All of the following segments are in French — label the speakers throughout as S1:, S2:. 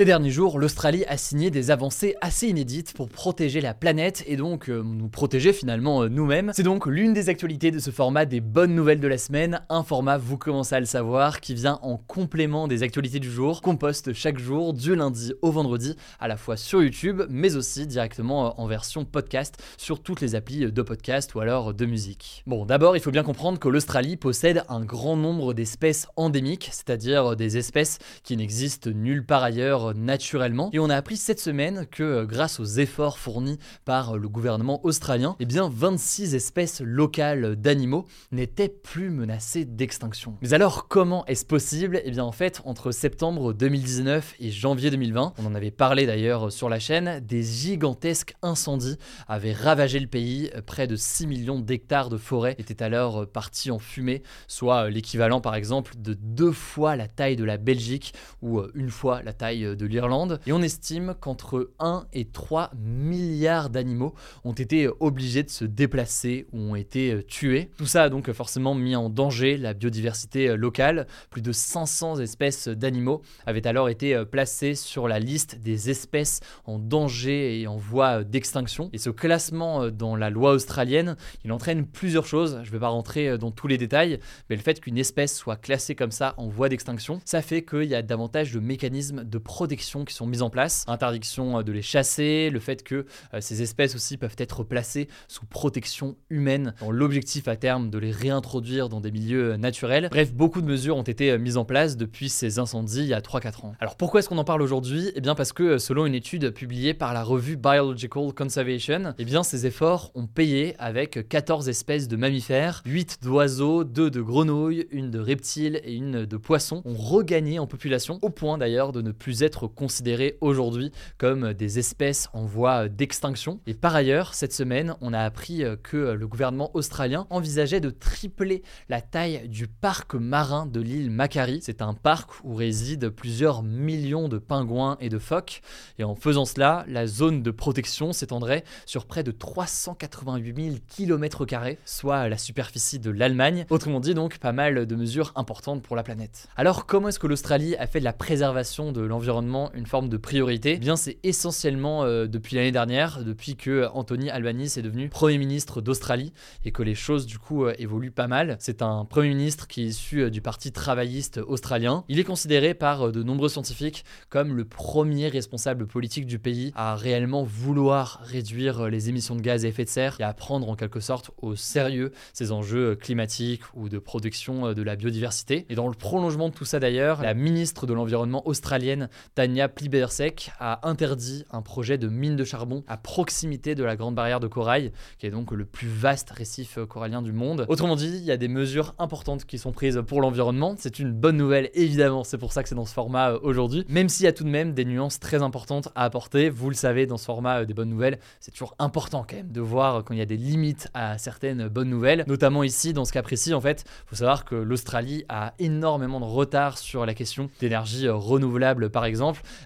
S1: Ces derniers jours, l'Australie a signé des avancées assez inédites pour protéger la planète et donc euh, nous protéger finalement euh, nous-mêmes. C'est donc l'une des actualités de ce format des bonnes nouvelles de la semaine, un format, vous commencez à le savoir, qui vient en complément des actualités du jour, qu'on poste chaque jour du lundi au vendredi, à la fois sur YouTube, mais aussi directement euh, en version podcast sur toutes les applis de podcast ou alors de musique. Bon, d'abord, il faut bien comprendre que l'Australie possède un grand nombre d'espèces endémiques, c'est-à-dire des espèces qui n'existent nulle part ailleurs naturellement. Et on a appris cette semaine que euh, grâce aux efforts fournis par euh, le gouvernement australien, eh bien 26 espèces locales d'animaux n'étaient plus menacées d'extinction. Mais alors comment est-ce possible? Eh bien en fait, entre septembre 2019 et janvier 2020, on en avait parlé d'ailleurs sur la chaîne, des gigantesques incendies avaient ravagé le pays, près de 6 millions d'hectares de forêt étaient alors partis en fumée, soit l'équivalent par exemple de deux fois la taille de la Belgique ou une fois la taille de l'Irlande. Et on estime qu'entre 1 et 3 milliards d'animaux ont été obligés de se déplacer ou ont été tués. Tout ça a donc forcément mis en danger la biodiversité locale. Plus de 500 espèces d'animaux avaient alors été placées sur la liste des espèces en danger et en voie d'extinction. Et ce classement dans la loi australienne, il entraîne plusieurs choses. Je ne vais pas rentrer dans tous les détails, mais le fait qu'une espèce soit classée comme ça en voie d'extinction, ça fait qu'il y a davantage de mécanismes de protection protections qui sont mises en place, interdiction euh, de les chasser, le fait que euh, ces espèces aussi peuvent être placées sous protection humaine, dans l'objectif à terme de les réintroduire dans des milieux euh, naturels. Bref, beaucoup de mesures ont été mises en place depuis ces incendies il y a 3-4 ans. Alors pourquoi est-ce qu'on en parle aujourd'hui? Eh bien parce que selon une étude publiée par la revue Biological Conservation, eh bien ces efforts ont payé avec 14 espèces de mammifères, 8 d'oiseaux, 2 de grenouilles, une de reptiles et une de poissons ont regagné en population, au point d'ailleurs de ne plus être considérés aujourd'hui comme des espèces en voie d'extinction. Et par ailleurs, cette semaine, on a appris que le gouvernement australien envisageait de tripler la taille du parc marin de l'île Macquarie. C'est un parc où résident plusieurs millions de pingouins et de phoques. Et en faisant cela, la zone de protection s'étendrait sur près de 388 000 km, soit la superficie de l'Allemagne. Autrement dit, donc, pas mal de mesures importantes pour la planète. Alors, comment est-ce que l'Australie a fait de la préservation de l'environnement une forme de priorité, eh bien c'est essentiellement euh, depuis l'année dernière, depuis que Anthony Albanese est devenu Premier ministre d'Australie et que les choses du coup euh, évoluent pas mal. C'est un Premier ministre qui est issu euh, du Parti travailliste australien. Il est considéré par de nombreux scientifiques comme le premier responsable politique du pays à réellement vouloir réduire les émissions de gaz à effet de serre et à prendre en quelque sorte au sérieux ces enjeux climatiques ou de protection de la biodiversité. Et dans le prolongement de tout ça d'ailleurs, la ministre de l'Environnement australienne Tania Plibersek a interdit un projet de mine de charbon à proximité de la Grande Barrière de Corail, qui est donc le plus vaste récif corallien du monde. Autrement dit, il y a des mesures importantes qui sont prises pour l'environnement. C'est une bonne nouvelle, évidemment, c'est pour ça que c'est dans ce format euh, aujourd'hui, même s'il y a tout de même des nuances très importantes à apporter. Vous le savez, dans ce format euh, des bonnes nouvelles, c'est toujours important quand même de voir quand il y a des limites à certaines bonnes nouvelles, notamment ici, dans ce cas précis, en fait, il faut savoir que l'Australie a énormément de retard sur la question d'énergie euh, renouvelable, par exemple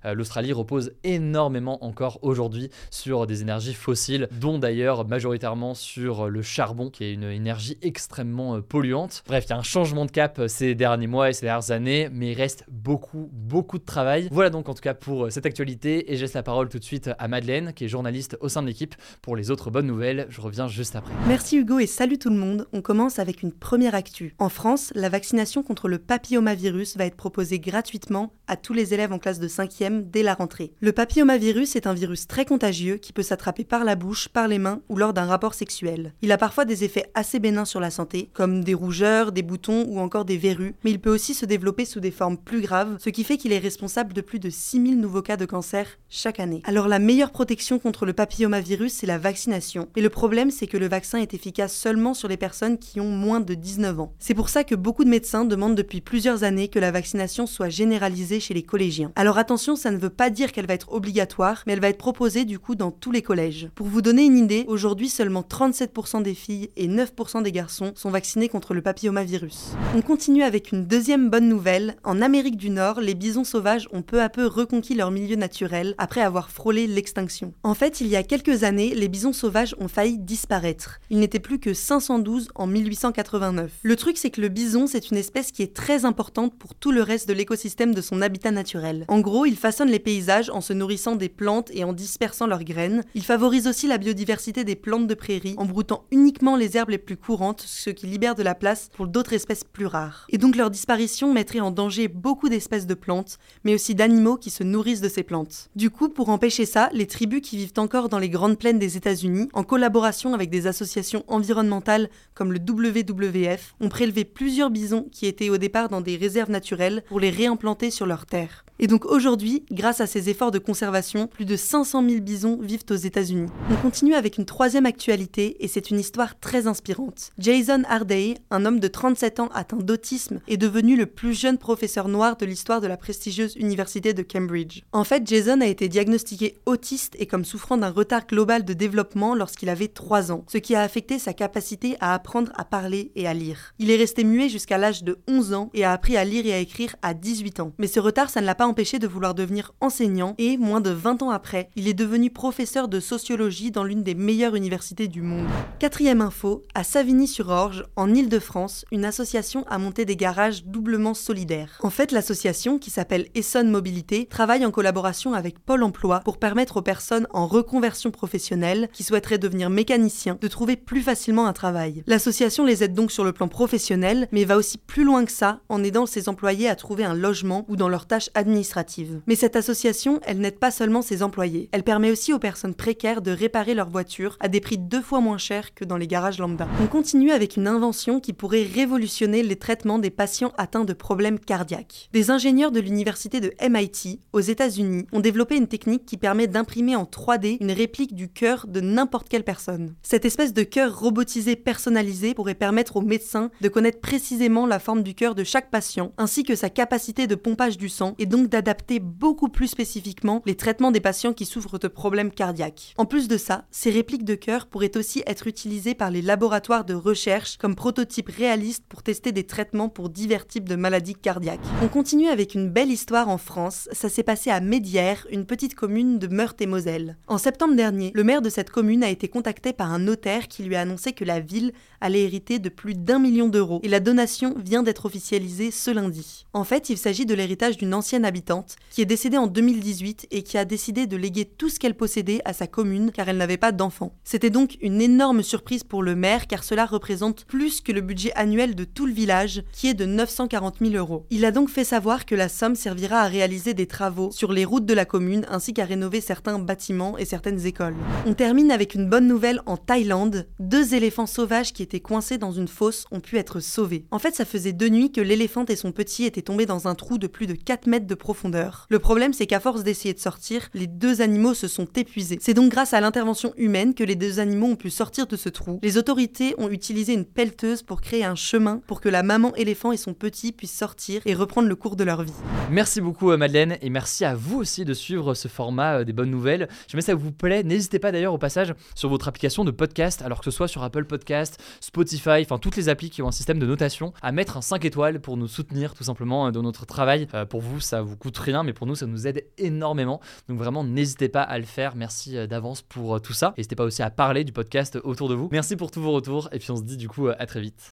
S1: euh, l'Australie repose énormément encore aujourd'hui sur des énergies fossiles, dont d'ailleurs majoritairement sur le charbon, qui est une énergie extrêmement euh, polluante. Bref, il y a un changement de cap euh, ces derniers mois et ces dernières années, mais il reste beaucoup, beaucoup de travail. Voilà donc en tout cas pour cette actualité, et je laisse la parole tout de suite à Madeleine, qui est journaliste au sein de l'équipe, pour les autres bonnes nouvelles. Je reviens juste après.
S2: Merci Hugo et salut tout le monde. On commence avec une première actu. En France, la vaccination contre le papillomavirus va être proposée gratuitement à tous les élèves en classe de de 5e dès la rentrée. Le papillomavirus est un virus très contagieux qui peut s'attraper par la bouche, par les mains ou lors d'un rapport sexuel. Il a parfois des effets assez bénins sur la santé, comme des rougeurs, des boutons ou encore des verrues, mais il peut aussi se développer sous des formes plus graves, ce qui fait qu'il est responsable de plus de 6000 nouveaux cas de cancer chaque année. Alors la meilleure protection contre le papillomavirus, c'est la vaccination. Mais le problème, c'est que le vaccin est efficace seulement sur les personnes qui ont moins de 19 ans. C'est pour ça que beaucoup de médecins demandent depuis plusieurs années que la vaccination soit généralisée chez les collégiens. Alors attention, ça ne veut pas dire qu'elle va être obligatoire, mais elle va être proposée du coup dans tous les collèges. Pour vous donner une idée, aujourd'hui seulement 37% des filles et 9% des garçons sont vaccinés contre le papillomavirus. On continue avec une deuxième bonne nouvelle. En Amérique du Nord, les bisons sauvages ont peu à peu reconquis leur milieu naturel après avoir frôlé l'extinction. En fait, il y a quelques années, les bisons sauvages ont failli disparaître. Il n'était plus que 512 en 1889. Le truc, c'est que le bison, c'est une espèce qui est très importante pour tout le reste de l'écosystème de son habitat naturel. En gros, il façonne les paysages en se nourrissant des plantes et en dispersant leurs graines. Il favorise aussi la biodiversité des plantes de prairie en broutant uniquement les herbes les plus courantes, ce qui libère de la place pour d'autres espèces plus rares. Et donc leur disparition mettrait en danger beaucoup d'espèces de plantes, mais aussi d'animaux qui se nourrissent de ces plantes. Du coup, pour empêcher ça, les tribus qui vivent encore dans les grandes plaines des États-Unis, en collaboration avec des associations environnementales comme le WWF, ont prélevé plusieurs bisons qui étaient au départ dans des réserves naturelles pour les réimplanter sur leurs terres. Aujourd'hui, grâce à ces efforts de conservation, plus de 500 000 bisons vivent aux États-Unis. On continue avec une troisième actualité et c'est une histoire très inspirante. Jason Harday, un homme de 37 ans atteint d'autisme, est devenu le plus jeune professeur noir de l'histoire de la prestigieuse université de Cambridge. En fait, Jason a été diagnostiqué autiste et comme souffrant d'un retard global de développement lorsqu'il avait 3 ans, ce qui a affecté sa capacité à apprendre à parler et à lire. Il est resté muet jusqu'à l'âge de 11 ans et a appris à lire et à écrire à 18 ans. Mais ce retard, ça ne l'a pas empêché de vouloir devenir enseignant et, moins de 20 ans après, il est devenu professeur de sociologie dans l'une des meilleures universités du monde. Quatrième info, à Savigny-sur-Orge, en Île-de-France, une association a monté des garages doublement solidaires. En fait, l'association, qui s'appelle Essonne Mobilité, travaille en collaboration avec Pôle Emploi pour permettre aux personnes en reconversion professionnelle qui souhaiteraient devenir mécaniciens de trouver plus facilement un travail. L'association les aide donc sur le plan professionnel, mais va aussi plus loin que ça en aidant ses employés à trouver un logement ou dans leurs tâches administratives. Mais cette association, elle n'aide pas seulement ses employés, elle permet aussi aux personnes précaires de réparer leur voiture à des prix deux fois moins chers que dans les garages lambda. On continue avec une invention qui pourrait révolutionner les traitements des patients atteints de problèmes cardiaques. Des ingénieurs de l'université de MIT, aux États-Unis, ont développé une technique qui permet d'imprimer en 3D une réplique du cœur de n'importe quelle personne. Cette espèce de cœur robotisé personnalisé pourrait permettre aux médecins de connaître précisément la forme du cœur de chaque patient, ainsi que sa capacité de pompage du sang, et donc d'adapter beaucoup plus spécifiquement les traitements des patients qui souffrent de problèmes cardiaques. En plus de ça, ces répliques de cœur pourraient aussi être utilisées par les laboratoires de recherche comme prototypes réalistes pour tester des traitements pour divers types de maladies cardiaques. On continue avec une belle histoire en France, ça s'est passé à Médières, une petite commune de Meurthe-et-Moselle. En septembre dernier, le maire de cette commune a été contacté par un notaire qui lui a annoncé que la ville allait hériter de plus d'un million d'euros et la donation vient d'être officialisée ce lundi. En fait, il s'agit de l'héritage d'une ancienne habitante qui est décédée en 2018 et qui a décidé de léguer tout ce qu'elle possédait à sa commune car elle n'avait pas d'enfants. C'était donc une énorme surprise pour le maire car cela représente plus que le budget annuel de tout le village qui est de 940 000 euros. Il a donc fait savoir que la somme servira à réaliser des travaux sur les routes de la commune ainsi qu'à rénover certains bâtiments et certaines écoles. On termine avec une bonne nouvelle en Thaïlande. Deux éléphants sauvages qui étaient coincés dans une fosse ont pu être sauvés. En fait, ça faisait deux nuits que l'éléphant et son petit étaient tombés dans un trou de plus de 4 mètres de profondeur. Le problème, c'est qu'à force d'essayer de sortir, les deux animaux se sont épuisés. C'est donc grâce à l'intervention humaine que les deux animaux ont pu sortir de ce trou. Les autorités ont utilisé une pelleteuse pour créer un chemin pour que la maman éléphant et son petit puissent sortir et reprendre le cours de leur vie.
S1: Merci beaucoup euh, Madeleine et merci à vous aussi de suivre ce format euh, des bonnes nouvelles. Jamais ça vous plaît, n'hésitez pas d'ailleurs au passage sur votre application de podcast, alors que ce soit sur Apple Podcast, Spotify, enfin toutes les applis qui ont un système de notation, à mettre un 5 étoiles pour nous soutenir tout simplement euh, dans notre travail. pour vous, ça vous coûte rien, mais pour nous, ça nous aide énormément. Donc vraiment, n'hésitez pas à le faire. Merci d'avance pour tout ça. N'hésitez pas aussi à parler du podcast autour de vous. Merci pour tous vos retours et puis on se dit du coup à très vite.